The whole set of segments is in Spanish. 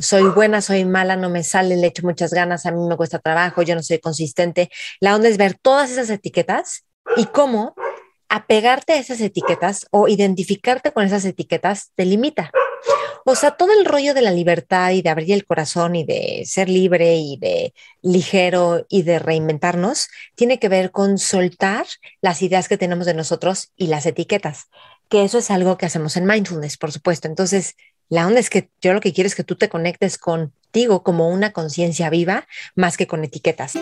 soy buena, soy mala, no me sale, le echo muchas ganas, a mí me cuesta trabajo, yo no soy consistente. La onda es ver todas esas etiquetas y cómo apegarte a esas etiquetas o identificarte con esas etiquetas te limita. O sea, todo el rollo de la libertad y de abrir el corazón y de ser libre y de ligero y de reinventarnos tiene que ver con soltar las ideas que tenemos de nosotros y las etiquetas, que eso es algo que hacemos en mindfulness, por supuesto. Entonces, la onda es que yo lo que quiero es que tú te conectes contigo como una conciencia viva más que con etiquetas.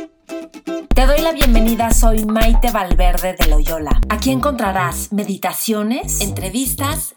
Te doy la bienvenida, soy Maite Valverde de Loyola. Aquí encontrarás meditaciones, entrevistas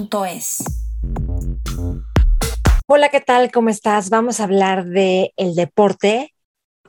Hola, ¿qué tal? ¿Cómo estás? Vamos a hablar de el deporte.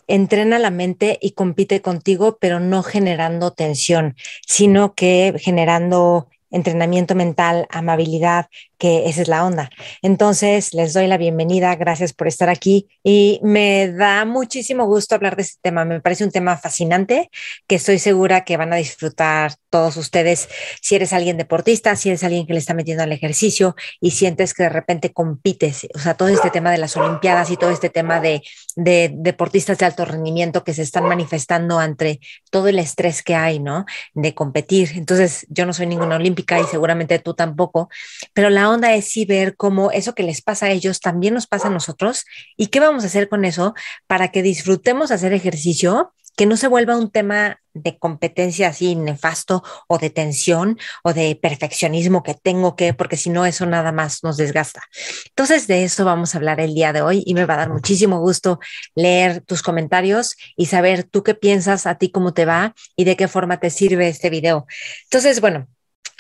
Entrena la mente y compite contigo, pero no generando tensión, sino que generando entrenamiento mental, amabilidad, esa es la onda. Entonces, les doy la bienvenida, gracias por estar aquí y me da muchísimo gusto hablar de este tema. Me parece un tema fascinante que estoy segura que van a disfrutar todos ustedes si eres alguien deportista, si eres alguien que le está metiendo al ejercicio y sientes que de repente compites, o sea, todo este tema de las Olimpiadas y todo este tema de, de deportistas de alto rendimiento que se están manifestando ante todo el estrés que hay, ¿no? De competir. Entonces, yo no soy ninguna olímpica y seguramente tú tampoco, pero la onda es sí ver cómo eso que les pasa a ellos también nos pasa a nosotros y qué vamos a hacer con eso para que disfrutemos hacer ejercicio que no se vuelva un tema de competencia así nefasto o de tensión o de perfeccionismo que tengo que, porque si no, eso nada más nos desgasta. Entonces, de eso vamos a hablar el día de hoy y me va a dar muchísimo gusto leer tus comentarios y saber tú qué piensas, a ti cómo te va y de qué forma te sirve este video. Entonces, bueno,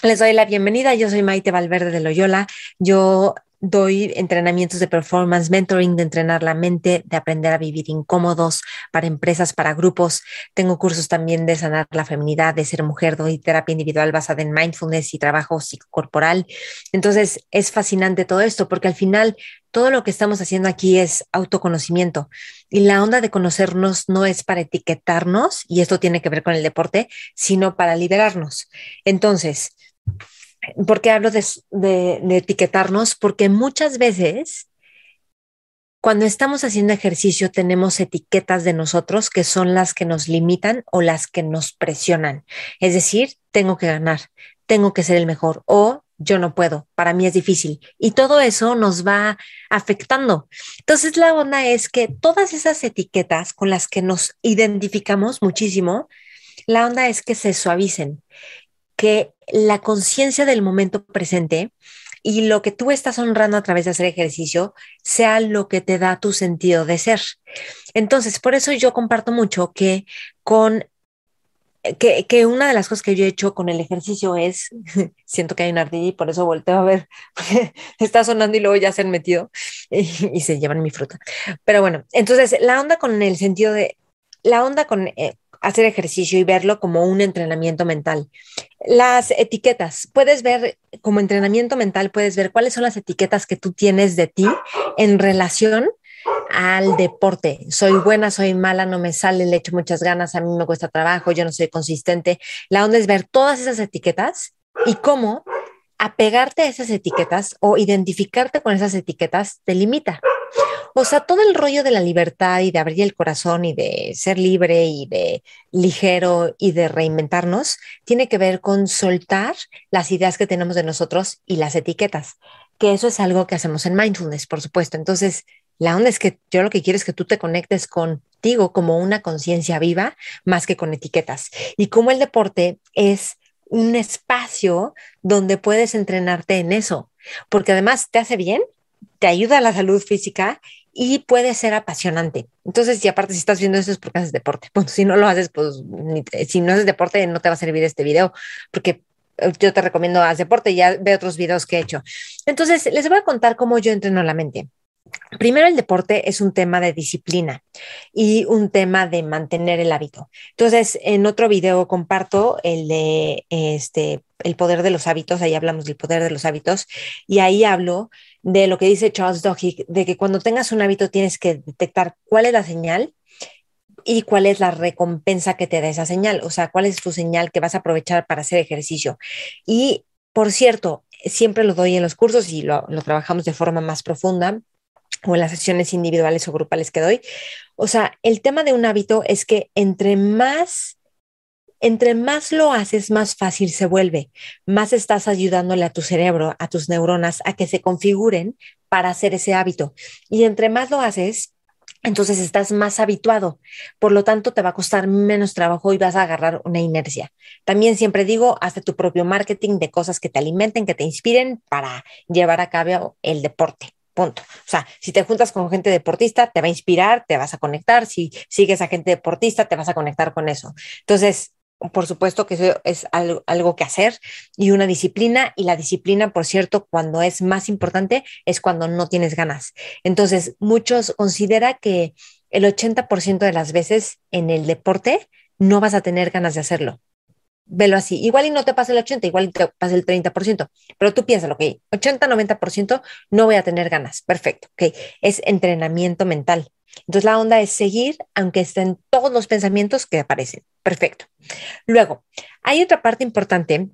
les doy la bienvenida. Yo soy Maite Valverde de Loyola. Yo doy entrenamientos de performance, mentoring, de entrenar la mente, de aprender a vivir incómodos para empresas, para grupos. Tengo cursos también de sanar la feminidad, de ser mujer, doy terapia individual basada en mindfulness y trabajo psicocorporal. Entonces, es fascinante todo esto porque al final todo lo que estamos haciendo aquí es autoconocimiento y la onda de conocernos no es para etiquetarnos, y esto tiene que ver con el deporte, sino para liberarnos. Entonces, ¿Por qué hablo de, etiquetarnos? Porque muchas veces cuando estamos haciendo ejercicio tenemos etiquetas de nosotros que son las que nos limitan o las que nos presionan. Es decir, tengo que ganar, tengo que ser el mejor o yo no puedo, para mí es difícil. Y todo eso nos va afectando. Entonces la onda es que todas esas etiquetas con las que nos identificamos muchísimo, la onda es que se suavicen que la conciencia del momento presente y lo que tú estás honrando a través de hacer ejercicio sea lo que te da tu sentido de ser. Entonces, por eso yo comparto mucho que con que, una de las cosas que yo he hecho con el ejercicio es, siento que hay una ardilla y por eso volteo a ver, está sonando y luego ya se han metido y, y, se llevan mi fruta. Pero bueno, entonces la onda con el sentido de, la onda con eh, hacer ejercicio y verlo como un entrenamiento mental. Las etiquetas, puedes ver como entrenamiento mental, puedes ver cuáles son las etiquetas que tú tienes de ti en relación al deporte. Soy buena, soy mala, no me sale, le echo muchas ganas, a mí me cuesta trabajo, yo no soy consistente. La onda es ver todas esas etiquetas y cómo apegarte a esas etiquetas o identificarte con esas etiquetas te limita. O sea, todo el rollo de la libertad y de abrir el corazón y de ser libre y de ligero y de reinventarnos tiene que ver con soltar las ideas que tenemos de nosotros y las etiquetas, que eso es algo que hacemos en mindfulness, por supuesto. Entonces, la onda es que yo lo que quiero es que tú te conectes contigo como una conciencia viva más que con etiquetas. Y como el deporte es un espacio donde puedes entrenarte en eso, porque además te hace bien, te ayuda a la salud física y puede ser apasionante. Entonces, y aparte, si estás viendo eso es porque haces deporte. Si no lo haces, pues si no haces deporte, no te va a servir este video, porque eh, yo te recomiendo haz deporte ya ve otros videos que he hecho. Entonces, les voy a contar cómo yo entreno la mente. Primero, el deporte es un tema de disciplina y un tema de mantener el hábito. Entonces, en otro video comparto el de este, el poder de los hábitos, ahí hablamos del poder de los hábitos, y ahí hablo de lo que dice Charles Duhigg, de que cuando tengas un hábito tienes que detectar cuál es la señal y cuál es la recompensa que te da esa señal, o sea, cuál es tu señal que vas a aprovechar para hacer ejercicio. Y, por cierto, siempre lo doy en los cursos y lo, lo trabajamos de forma más profunda o en las sesiones individuales o grupales que doy. O sea, el tema de un hábito es que entre más, entre más lo haces, más fácil se vuelve, más estás ayudándole a tu cerebro, a tus neuronas, a que se configuren para hacer ese hábito. Y entre más lo haces, entonces estás más habituado. Por lo tanto, te va a costar menos trabajo y vas a agarrar una inercia. También siempre digo, hazte tu propio marketing de cosas que te alimenten, que te inspiren para llevar a cabo el deporte. Punto. O sea, si te juntas con gente deportista, te va a inspirar, te vas a conectar. Si sigues a gente deportista, te vas a conectar con eso. Entonces, por supuesto que eso es algo, que hacer y una disciplina. Y la disciplina, por cierto, cuando es más importante, es cuando no tienes ganas. Entonces, muchos considera que el 80% de las veces en el deporte no vas a tener ganas de hacerlo velo así. Igual y no te pasa el 80, igual te pasa el 30%, pero tú piénsalo, ok, 80, 90% no voy a tener ganas. Perfecto, ok. Es entrenamiento mental. Entonces la onda es seguir aunque estén todos los pensamientos que aparecen. Perfecto. Luego, hay otra parte importante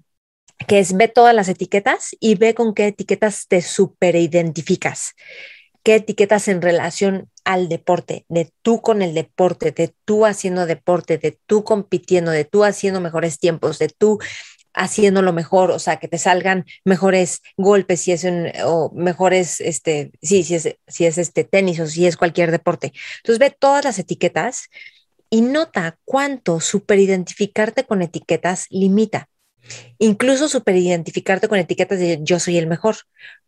que es ve todas las etiquetas y ve con qué etiquetas te superidentificas qué etiquetas en relación al deporte, de tú con el deporte, de tú haciendo deporte, de tú compitiendo, de tú haciendo mejores tiempos, de tú haciendo lo mejor, o sea, que te salgan mejores golpes si es un, o mejores, este, sí, si es, si es este tenis o si es cualquier deporte. Entonces ve todas las etiquetas y nota cuánto superidentificarte con etiquetas limita. Incluso superidentificarte con etiquetas de yo soy el mejor,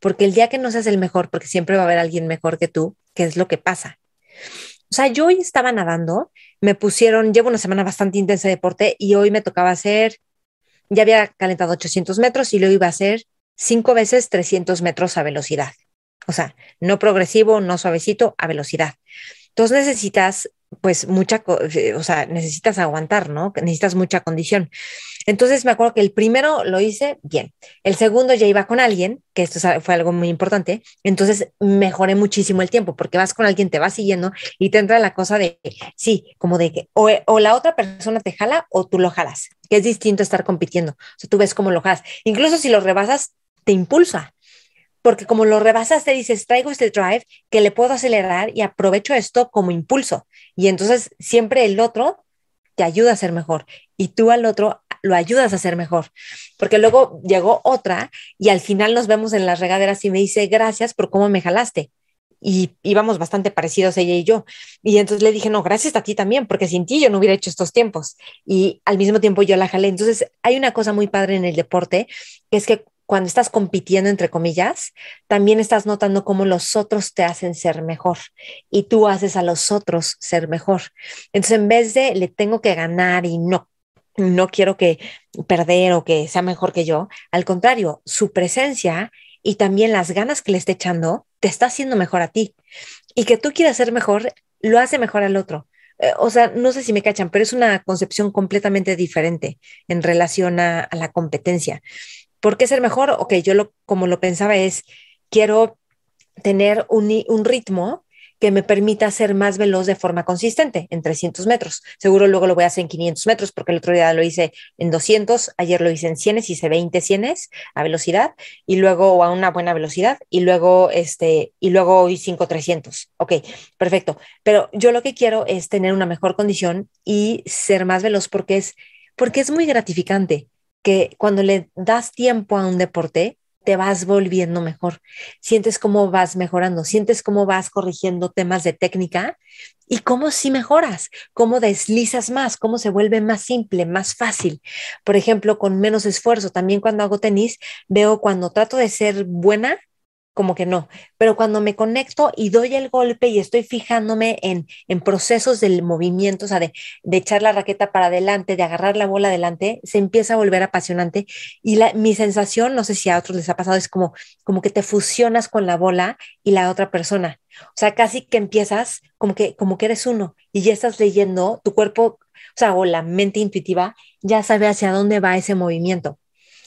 porque el día que no seas el mejor, porque siempre va a haber alguien mejor que tú, ¿qué es lo que pasa? O sea, yo hoy estaba nadando, me pusieron, llevo una semana bastante intensa de deporte y hoy me tocaba hacer, ya había calentado 800 metros y lo iba a hacer cinco veces 300 metros a velocidad. O sea, no progresivo, no suavecito, a velocidad. Entonces necesitas pues mucha, eh, o sea, necesitas aguantar, ¿no? Necesitas mucha condición. Entonces me acuerdo que el primero lo hice bien. El segundo ya iba con alguien, que esto fue algo muy importante. Entonces mejoré muchísimo el tiempo porque vas con alguien, te vas siguiendo y te entra la cosa de, sí, como de que o, o la otra persona te jala o tú lo jalas, que es distinto estar compitiendo. O sea, tú ves cómo lo jalas. Incluso si lo rebasas, te impulsa porque como lo rebasas, te dices, traigo este drive que le puedo acelerar y aprovecho esto como impulso. Y entonces siempre el otro te ayuda a ser mejor y tú al otro lo ayudas a ser mejor. Porque luego llegó otra y al final nos vemos en las regaderas y me dice, gracias por cómo me jalaste. Y íbamos bastante parecidos ella y yo. Y entonces le dije, no, gracias a ti también, porque sin ti yo no hubiera hecho estos tiempos. Y al mismo tiempo yo la jalé. Entonces hay una cosa muy padre en el deporte, que es que cuando estás compitiendo, entre comillas, también estás notando cómo los otros te hacen ser mejor y tú haces a los otros ser mejor. Entonces, en vez de le tengo que ganar y no, no quiero que perder o que sea mejor que yo, al contrario, su presencia y también las ganas que le esté echando te está haciendo mejor a ti. Y que tú quieras ser mejor, lo hace mejor al otro. Eh, o sea, no sé si me cachan, pero es una concepción completamente diferente en relación a, a la competencia. ¿Por qué ser mejor? Ok, yo lo, como lo pensaba es, quiero tener un, un ritmo que me permita ser más veloz de forma consistente en 300 metros. Seguro luego lo voy a hacer en 500 metros porque el otro día lo hice en 200, ayer lo hice en 100, hice 20 100 a velocidad y luego a una buena velocidad y luego este y luego hoy 5 300. Ok, perfecto. Pero yo lo que quiero es tener una mejor condición y ser más veloz porque es porque es muy gratificante que cuando le das tiempo a un deporte, te vas volviendo mejor. Sientes cómo vas mejorando, sientes cómo vas corrigiendo temas de técnica y cómo si mejoras, cómo deslizas más, cómo se vuelve más simple, más fácil. Por ejemplo, con menos esfuerzo. También cuando hago tenis, veo cuando trato de ser buena, como que no. Pero cuando me conecto y doy el golpe y estoy fijándome en, en procesos del movimiento, o sea, de, de, echar la raqueta para adelante, de agarrar la bola adelante, se empieza a volver apasionante. Y la, mi sensación, no sé si a otros les ha pasado, es como, como que te fusionas con la bola y la otra persona. O sea, casi que empiezas como que, como que eres uno y ya estás leyendo, tu cuerpo, o sea, o la mente intuitiva ya sabe hacia dónde va ese movimiento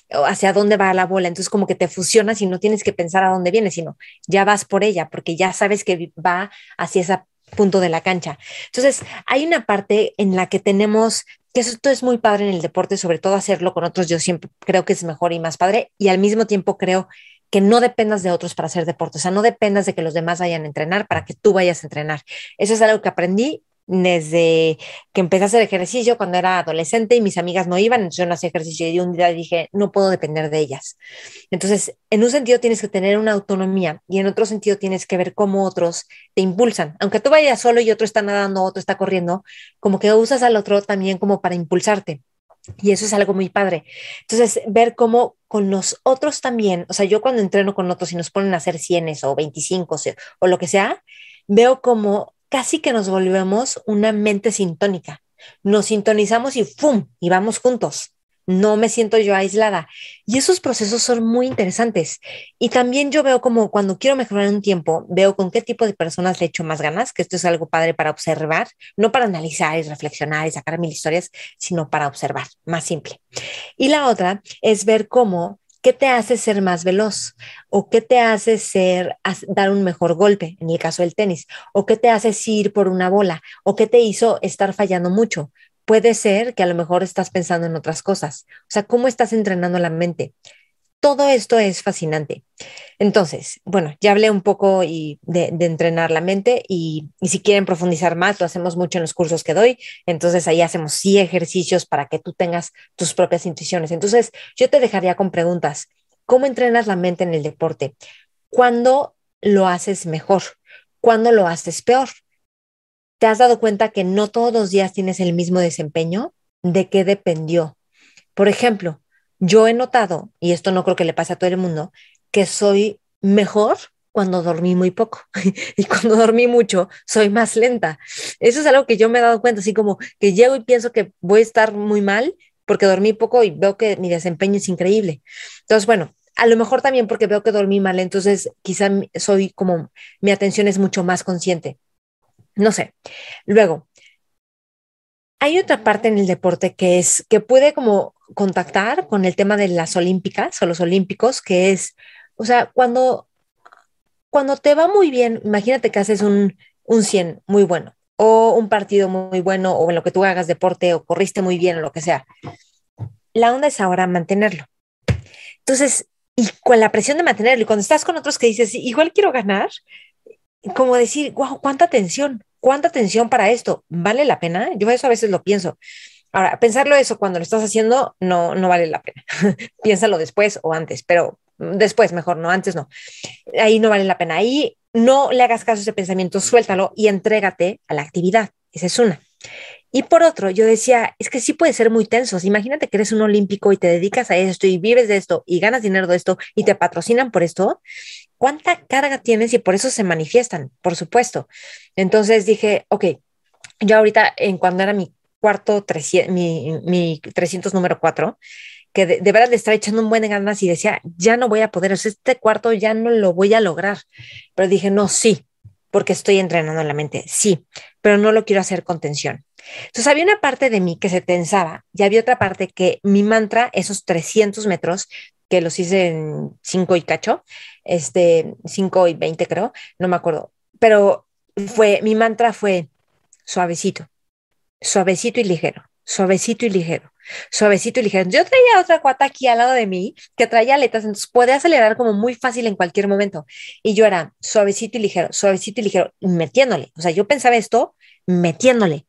hacia dónde va la bola. Entonces como que te fusionas y no tienes que pensar a dónde viene, sino ya vas por ella porque ya sabes que va hacia ese punto de la cancha. Entonces hay una parte en la que tenemos que esto es muy padre en el deporte, sobre todo hacerlo con otros, yo siempre creo que es mejor y más padre y al mismo tiempo creo que no dependas de otros para hacer deporte, o sea, no dependas de que los demás vayan a entrenar para que tú vayas a entrenar. Eso es algo que aprendí desde que empecé a hacer ejercicio cuando era adolescente y mis amigas no iban, entonces yo no hacía ejercicio y un día dije, no puedo depender de ellas. Entonces, en un sentido tienes que tener una autonomía y en otro sentido tienes que ver cómo otros te impulsan. Aunque tú vayas solo y otro está nadando, otro está corriendo, como que usas al otro también como para impulsarte. Y eso es algo muy padre. Entonces, ver cómo con los otros también, o sea, yo cuando entreno con otros y nos ponen a hacer cienes o 25 o lo que sea, veo como casi que nos volvemos una mente sintónica. Nos sintonizamos y ¡fum! y vamos juntos. No me siento yo aislada. Y esos procesos son muy interesantes. Y también yo veo como cuando quiero mejorar un tiempo, veo con qué tipo de personas le echo más ganas, que esto es algo padre para observar, no para analizar y reflexionar y sacar mil historias, sino para observar, más simple. Y la otra es ver cómo ¿Qué te hace ser más veloz? ¿O qué te hace ser, dar un mejor golpe, en el caso del tenis? ¿O qué te hace ir por una bola? ¿O qué te hizo estar fallando mucho? Puede ser que a lo mejor estás pensando en otras cosas. O sea, ¿cómo estás entrenando la mente? Todo esto es fascinante. Entonces, bueno, ya hablé un poco y de, entrenar la mente y, si quieren profundizar más, lo hacemos mucho en los cursos que doy. Entonces ahí hacemos sí ejercicios para que tú tengas tus propias intuiciones. Entonces yo te dejaría con preguntas. ¿Cómo entrenas la mente en el deporte? ¿Cuándo lo haces mejor? ¿Cuándo lo haces peor? ¿Te has dado cuenta que no todos los días tienes el mismo desempeño? ¿De qué dependió? Por ejemplo, yo he notado, y esto no creo que le pase a todo el mundo, que soy mejor cuando dormí muy poco y cuando dormí mucho soy más lenta. Eso es algo que yo me he dado cuenta, así como que llego y pienso que voy a estar muy mal porque dormí poco y veo que mi desempeño es increíble. Entonces, bueno, a lo mejor también porque veo que dormí mal, entonces quizá soy como mi atención es mucho más consciente. No sé. Luego, hay otra parte en el deporte que es que puede como contactar con el tema de las olímpicas o los olímpicos, que es, o sea, cuando, cuando te va muy bien, imagínate que haces un, un 100 muy bueno o un partido muy bueno o en lo que tú hagas deporte o corriste muy bien o lo que sea. La onda es ahora mantenerlo. Entonces, y con la presión de mantenerlo, y cuando estás con otros que dices, igual quiero ganar, como decir, wow, cuánta tensión, cuánta tensión para esto, ¿vale la pena? Yo eso a veces lo pienso. Ahora, pensarlo eso cuando lo estás haciendo no, no vale la pena. Piénsalo después o antes, pero después mejor, no, antes no. Ahí no vale la pena. Ahí no le hagas caso a ese pensamiento, suéltalo y entrégate a la actividad. Esa es una. Y por otro, yo decía, es que sí puede ser muy tenso. Imagínate que eres un olímpico y te dedicas a esto y vives de esto y ganas dinero de esto y te patrocinan por esto. ¿Cuánta carga tienes y por eso se manifiestan? Por supuesto. Entonces dije, ok, yo ahorita, en cuando era mi cuarto, 300, mi, mi 300 número 4, que de, verdad le estaba echando un buen de ganas y decía, ya no voy a poder, este cuarto ya no lo voy a lograr. Pero dije, no, sí, porque estoy entrenando en la mente, sí, pero no lo quiero hacer con tensión. Entonces había una parte de mí que se tensaba y había otra parte que mi mantra, esos 300 metros, que los hice en 5 y cacho, este, 5 y 20 creo, no me acuerdo, pero fue, mi mantra fue suavecito, suavecito y ligero, suavecito y ligero, suavecito y ligero. Yo traía otra cuata aquí al lado de mí que traía aletas, entonces puede acelerar como muy fácil en cualquier momento. Y yo era suavecito y ligero, suavecito y ligero, metiéndole. O sea, yo pensaba esto metiéndole.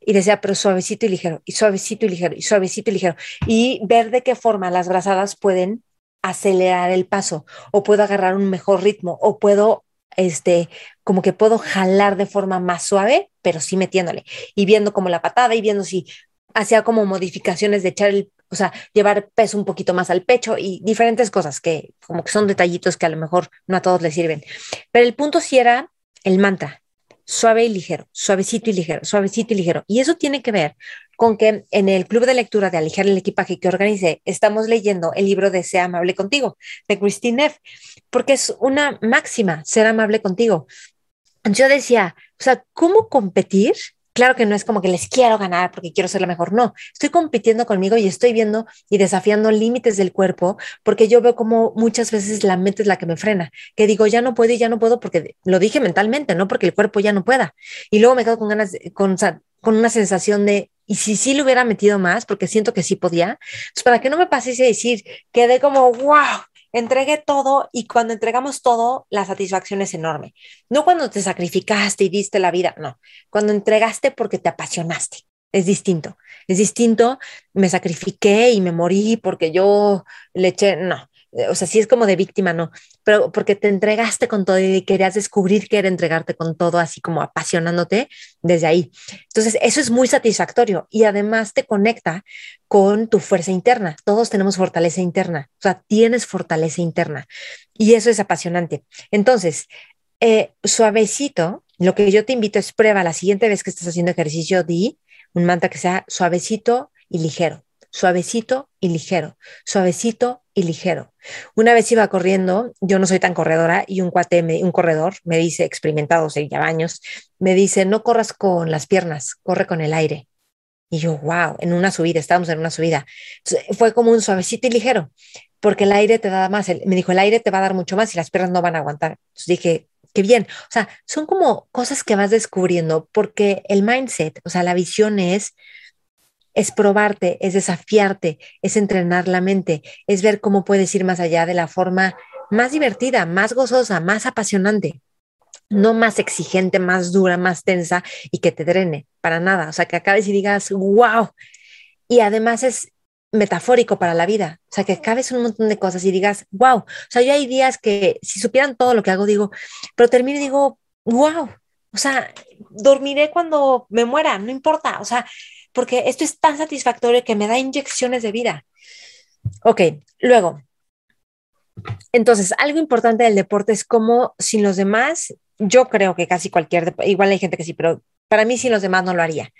Y decía, pero suavecito y ligero, y suavecito y ligero, y suavecito y ligero. Y ver de qué forma las brazadas pueden acelerar el paso, o puedo agarrar un mejor ritmo, o puedo este, como que puedo jalar de forma más suave, pero sí metiéndole y viendo como la patada y viendo si hacía como modificaciones de echar o sea, llevar peso un poquito más al pecho y diferentes cosas que como que son detallitos que a lo mejor no a todos les sirven. Pero el punto sí era el mantra, suave y ligero, suavecito y ligero, suavecito y ligero. Y eso tiene que ver con que en el club de lectura de Alijar el equipaje que organicé, estamos leyendo el libro de Sea amable contigo, de Christine Neff, porque es una máxima, ser amable contigo. Yo decía, o sea, ¿cómo competir Claro que no es como que les quiero ganar porque quiero ser la mejor, no, estoy compitiendo conmigo y estoy viendo y desafiando límites del cuerpo porque yo veo como muchas veces la mente es la que me frena, que digo ya no puedo y ya no puedo porque lo dije mentalmente, no porque el cuerpo ya no pueda. Y luego me quedo con ganas, con, con una sensación de, y si sí lo hubiera metido más, porque siento que sí podía, pues para que no me pase ese decir, quedé como, wow, entregué todo y cuando entregamos todo, la satisfacción es enorme. No cuando te sacrificaste y diste la vida, no, cuando entregaste porque te apasionaste. Es distinto, es distinto, me sacrifiqué y me morí porque yo le eché, no, o sea, sí es como de víctima, no, pero porque te entregaste con todo y querías descubrir que era entregarte con todo, así como apasionándote desde ahí. Entonces, eso es muy satisfactorio y además te conecta con tu fuerza interna. Todos tenemos fortaleza interna, o sea, tienes fortaleza interna y eso es apasionante. Entonces, eh, suavecito, lo que yo te invito es prueba la siguiente vez que estés haciendo ejercicio, di un mantra que sea suavecito y ligero suavecito y ligero, suavecito y ligero. Una vez iba corriendo, yo no soy tan corredora, y un cuate, un corredor, me dice, experimentado, se ya años, me dice, no corras con las piernas, corre con el aire. Y yo, wow, en una subida, estábamos en una subida. fue como un suavecito y ligero, porque el aire te da más. me dijo, el aire te va a dar mucho más y las piernas no van a aguantar. Entonces dije, qué bien. O sea, son como cosas que vas descubriendo, porque el mindset, o sea, la visión es es probarte, es desafiarte, es entrenar la mente, es ver cómo puedes ir más allá de la forma más divertida, más gozosa, más apasionante, no más exigente, más dura, más tensa y que te drene, para nada. O sea, que acabes y digas, wow. Y además es metafórico para la vida. O sea, que acabes un montón de cosas y digas, wow. O sea, yo hay días que si supieran todo lo que hago, digo, pero termino y digo, wow. O sea, dormiré cuando me muera, no importa. O sea, porque esto es tan satisfactorio que me da inyecciones de vida. Ok, luego, entonces, algo importante del deporte es como sin los demás, yo creo que casi cualquier, igual hay gente que sí, pero para mí sin los demás no lo haría.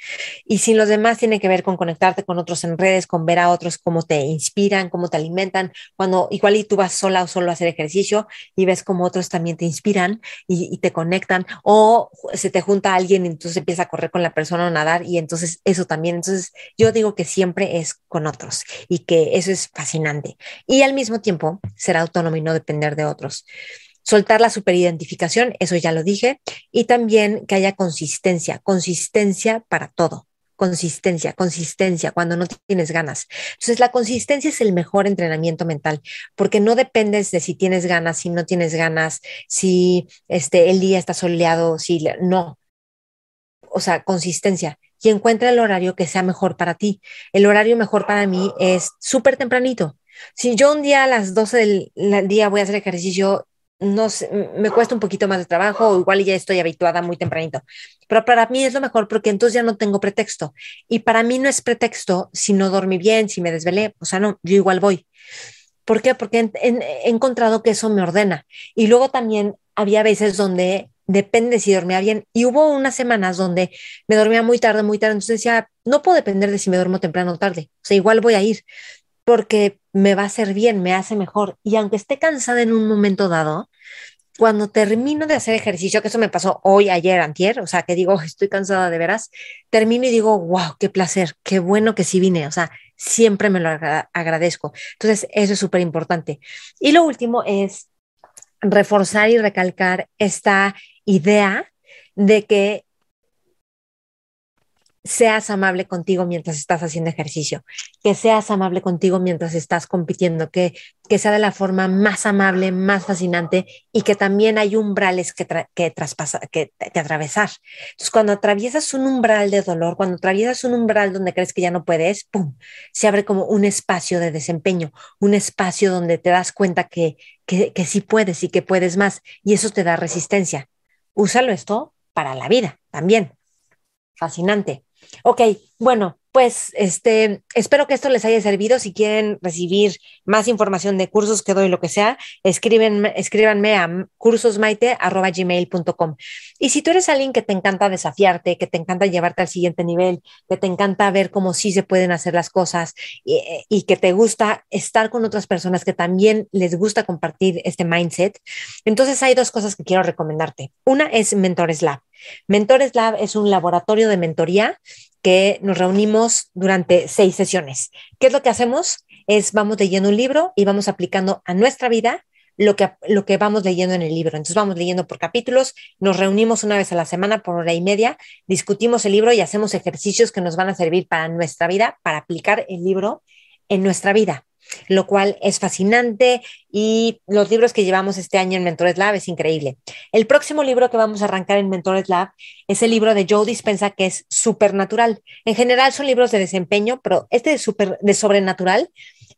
Y sin los demás tiene que ver con conectarte con otros en redes, con ver a otros cómo te inspiran, cómo te alimentan. Cuando igual y tú vas sola o solo a hacer ejercicio y ves cómo otros también te inspiran y, te conectan. O se te junta alguien y entonces empieza a correr con la persona o nadar y entonces eso también. Entonces yo digo que siempre es con otros y que eso es fascinante. Y al mismo tiempo ser autónomo y no depender de otros soltar la superidentificación, eso ya lo dije, y también que haya consistencia, consistencia para todo. Consistencia, consistencia, cuando no tienes ganas. Entonces, la consistencia es el mejor entrenamiento mental, porque no dependes de si tienes ganas, si no tienes ganas, si este, el día está soleado, si no. O sea, consistencia y encuentra el horario que sea mejor para ti. El horario mejor para mí es súper tempranito. Si yo un día a las 12 del día voy a hacer ejercicio no sé, me cuesta un poquito más de trabajo o igual ya estoy habituada muy tempranito. Pero para mí es lo mejor porque entonces ya no tengo pretexto. Y para mí no es pretexto si no dormí bien, si me desvelé, o sea, no, yo igual voy. ¿Por qué? Porque he, encontrado que eso me ordena. Y luego también había veces donde depende si dormía bien. Y hubo unas semanas donde me dormía muy tarde, muy tarde. Entonces decía, no puedo depender de si me duermo temprano o tarde. O sea, igual voy a ir porque me va a hacer bien, me hace mejor. Y aunque esté cansada en un momento dado, cuando termino de hacer ejercicio, que eso me pasó hoy, ayer, antier, o sea, que digo, estoy cansada de veras, termino y digo, wow, qué placer, qué bueno que sí vine, o sea, siempre me lo agradezco. Entonces, eso es súper importante. Y lo último es reforzar y recalcar esta idea de que seas amable contigo mientras estás haciendo ejercicio, que seas amable contigo mientras estás compitiendo, que, que sea de la forma más amable, más fascinante y que también hay umbrales que, que, traspasa, que, que, atravesar. Entonces, cuando atraviesas un umbral de dolor, cuando atraviesas un umbral donde crees que ya no puedes, ¡pum! Se abre como un espacio de desempeño, un espacio donde te das cuenta que, que, que sí puedes y que puedes más y eso te da resistencia. Úsalo esto para la vida también. Fascinante. Ok, bueno, pues este, espero que esto les haya servido. Si quieren recibir más información de cursos que doy, lo que sea, escriben, escríbanme a cursosmaite.gmail.com. Y si tú eres alguien que te encanta desafiarte, que te encanta llevarte al siguiente nivel, que te encanta ver cómo sí se pueden hacer las cosas y, y que te gusta estar con otras personas que también les gusta compartir este mindset, entonces hay dos cosas que quiero recomendarte. Una es Mentores Lab. Mentores Lab es un laboratorio de mentoría que nos reunimos durante seis sesiones. ¿Qué es lo que hacemos? Es vamos leyendo un libro y vamos aplicando a nuestra vida lo que, lo que vamos leyendo en el libro. Entonces vamos leyendo por capítulos, nos reunimos una vez a la semana por hora y media, discutimos el libro y hacemos ejercicios que nos van a servir para nuestra vida, para aplicar el libro en nuestra vida lo cual es fascinante y los libros que llevamos este año en Mentores Lab es increíble. El próximo libro que vamos a arrancar en Mentores Lab es el libro de Joe Dispensa que es Supernatural. En general son libros de desempeño, pero este de, super, de sobrenatural,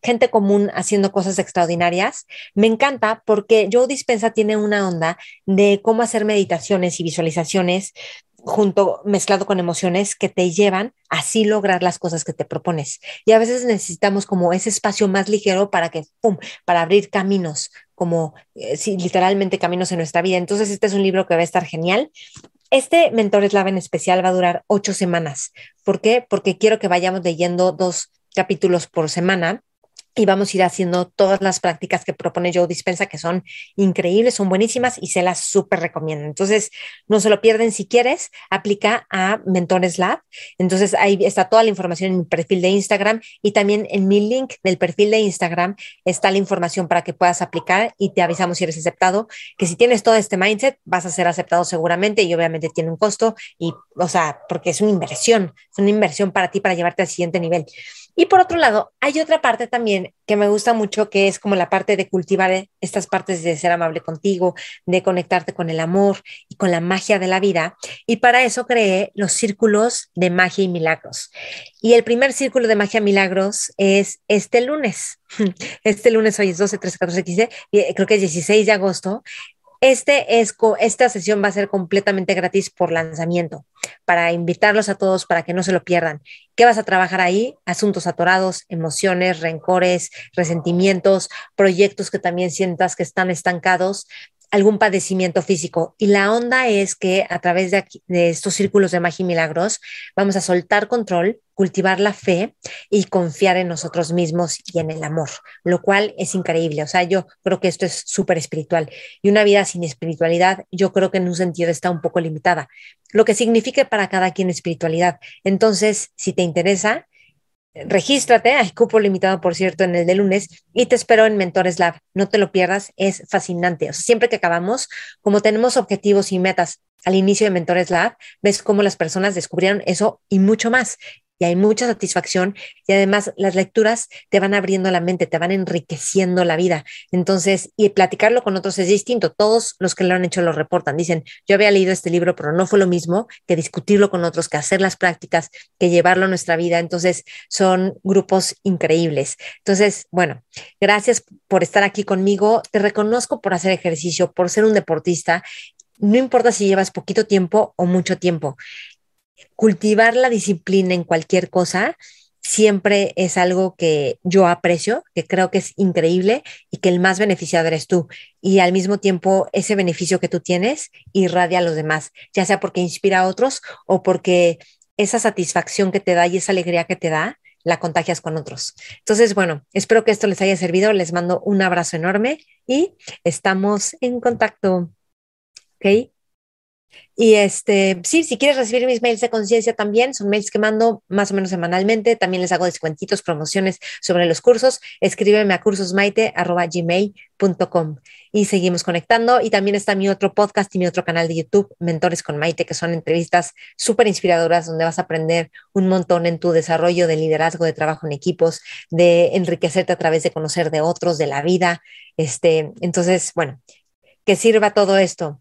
gente común haciendo cosas extraordinarias, me encanta porque Joe Dispensa tiene una onda de cómo hacer meditaciones y visualizaciones junto, mezclado con emociones que te llevan a lograr las cosas que te propones. Y a veces necesitamos como ese espacio más ligero para que, pum, para abrir caminos, como eh, literalmente caminos en nuestra vida. Entonces, este es un libro que va a estar genial. Este Mentores Lab en especial va a durar ocho semanas. ¿Por qué? Porque quiero que vayamos leyendo dos capítulos por semana y vamos a ir haciendo todas las prácticas que propone Joe Dispensa, que son increíbles, son buenísimas y se las súper recomiendo. Entonces, no se lo pierden si quieres, aplica a Mentores Lab. Entonces, ahí está toda la información en mi perfil de Instagram y también en mi link del perfil de Instagram está la información para que puedas aplicar y te avisamos si eres aceptado, que si tienes todo este mindset, vas a ser aceptado seguramente y obviamente tiene un costo y, o sea, porque es una inversión, es una inversión para ti para llevarte al siguiente nivel. Y por otro lado, hay otra parte también que me gusta mucho, que es como la parte de cultivar estas partes de ser amable contigo, de conectarte con el amor y con la magia de la vida. Y para eso creé los círculos de magia y milagros. Y el primer círculo de magia y milagros es este lunes. Este lunes hoy es 12, 13, 14, 15, creo que es 16 de agosto. Este es, esta sesión va a ser completamente gratis por lanzamiento, para invitarlos a todos para que no se lo pierdan. ¿Qué vas a trabajar ahí? Asuntos atorados, emociones, rencores, resentimientos, proyectos que también sientas que están estancados, algún padecimiento físico. Y la onda es que a través de, de, estos círculos de magia y milagros vamos a soltar control, cultivar la fe y confiar en nosotros mismos y en el amor, lo cual es increíble. O sea, yo creo que esto es súper espiritual. Y una vida sin espiritualidad, yo creo que en un sentido está un poco limitada, lo que signifique para cada quien espiritualidad. Entonces, si te interesa, regístrate, hay cupo limitado, por cierto, en el de lunes, y te espero en Mentores Lab. No te lo pierdas, es fascinante. O sea, siempre que acabamos, como tenemos objetivos y metas al inicio de Mentores Lab, ves cómo las personas descubrieron eso y mucho más y hay mucha satisfacción y además las lecturas te van abriendo la mente, te van enriqueciendo la vida. Entonces, y platicarlo con otros es distinto. Todos los que lo han hecho lo reportan. Dicen, yo había leído este libro, pero no fue lo mismo que discutirlo con otros, que hacer las prácticas, que llevarlo a nuestra vida. Entonces, son grupos increíbles. Entonces, bueno, gracias por estar aquí conmigo. Te reconozco por hacer ejercicio, por ser un deportista no importa si llevas poquito tiempo o mucho tiempo cultivar la disciplina en cualquier cosa siempre es algo que yo aprecio, que creo que es increíble y que el más beneficiado eres tú. Y al mismo tiempo, ese beneficio que tú tienes irradia a los demás, ya sea porque inspira a otros o porque esa satisfacción que te da y esa alegría que te da, la contagias con otros. Entonces, bueno, espero que esto les haya servido. Les mando un abrazo enorme y estamos en contacto. ¿Ok? Y este, sí, si quieres recibir mis mails de conciencia también, son mails que mando más o menos semanalmente. También les hago descuentitos, promociones sobre los cursos. Escríbeme a cursosmaite.gmail.com y seguimos conectando. Y también está mi otro podcast y mi otro canal de YouTube, Mentores con Maite, que son entrevistas súper inspiradoras donde vas a aprender un montón en tu desarrollo de liderazgo, de trabajo en equipos, de enriquecerte a través de conocer de otros, de la vida. Este, entonces, bueno, que sirva todo esto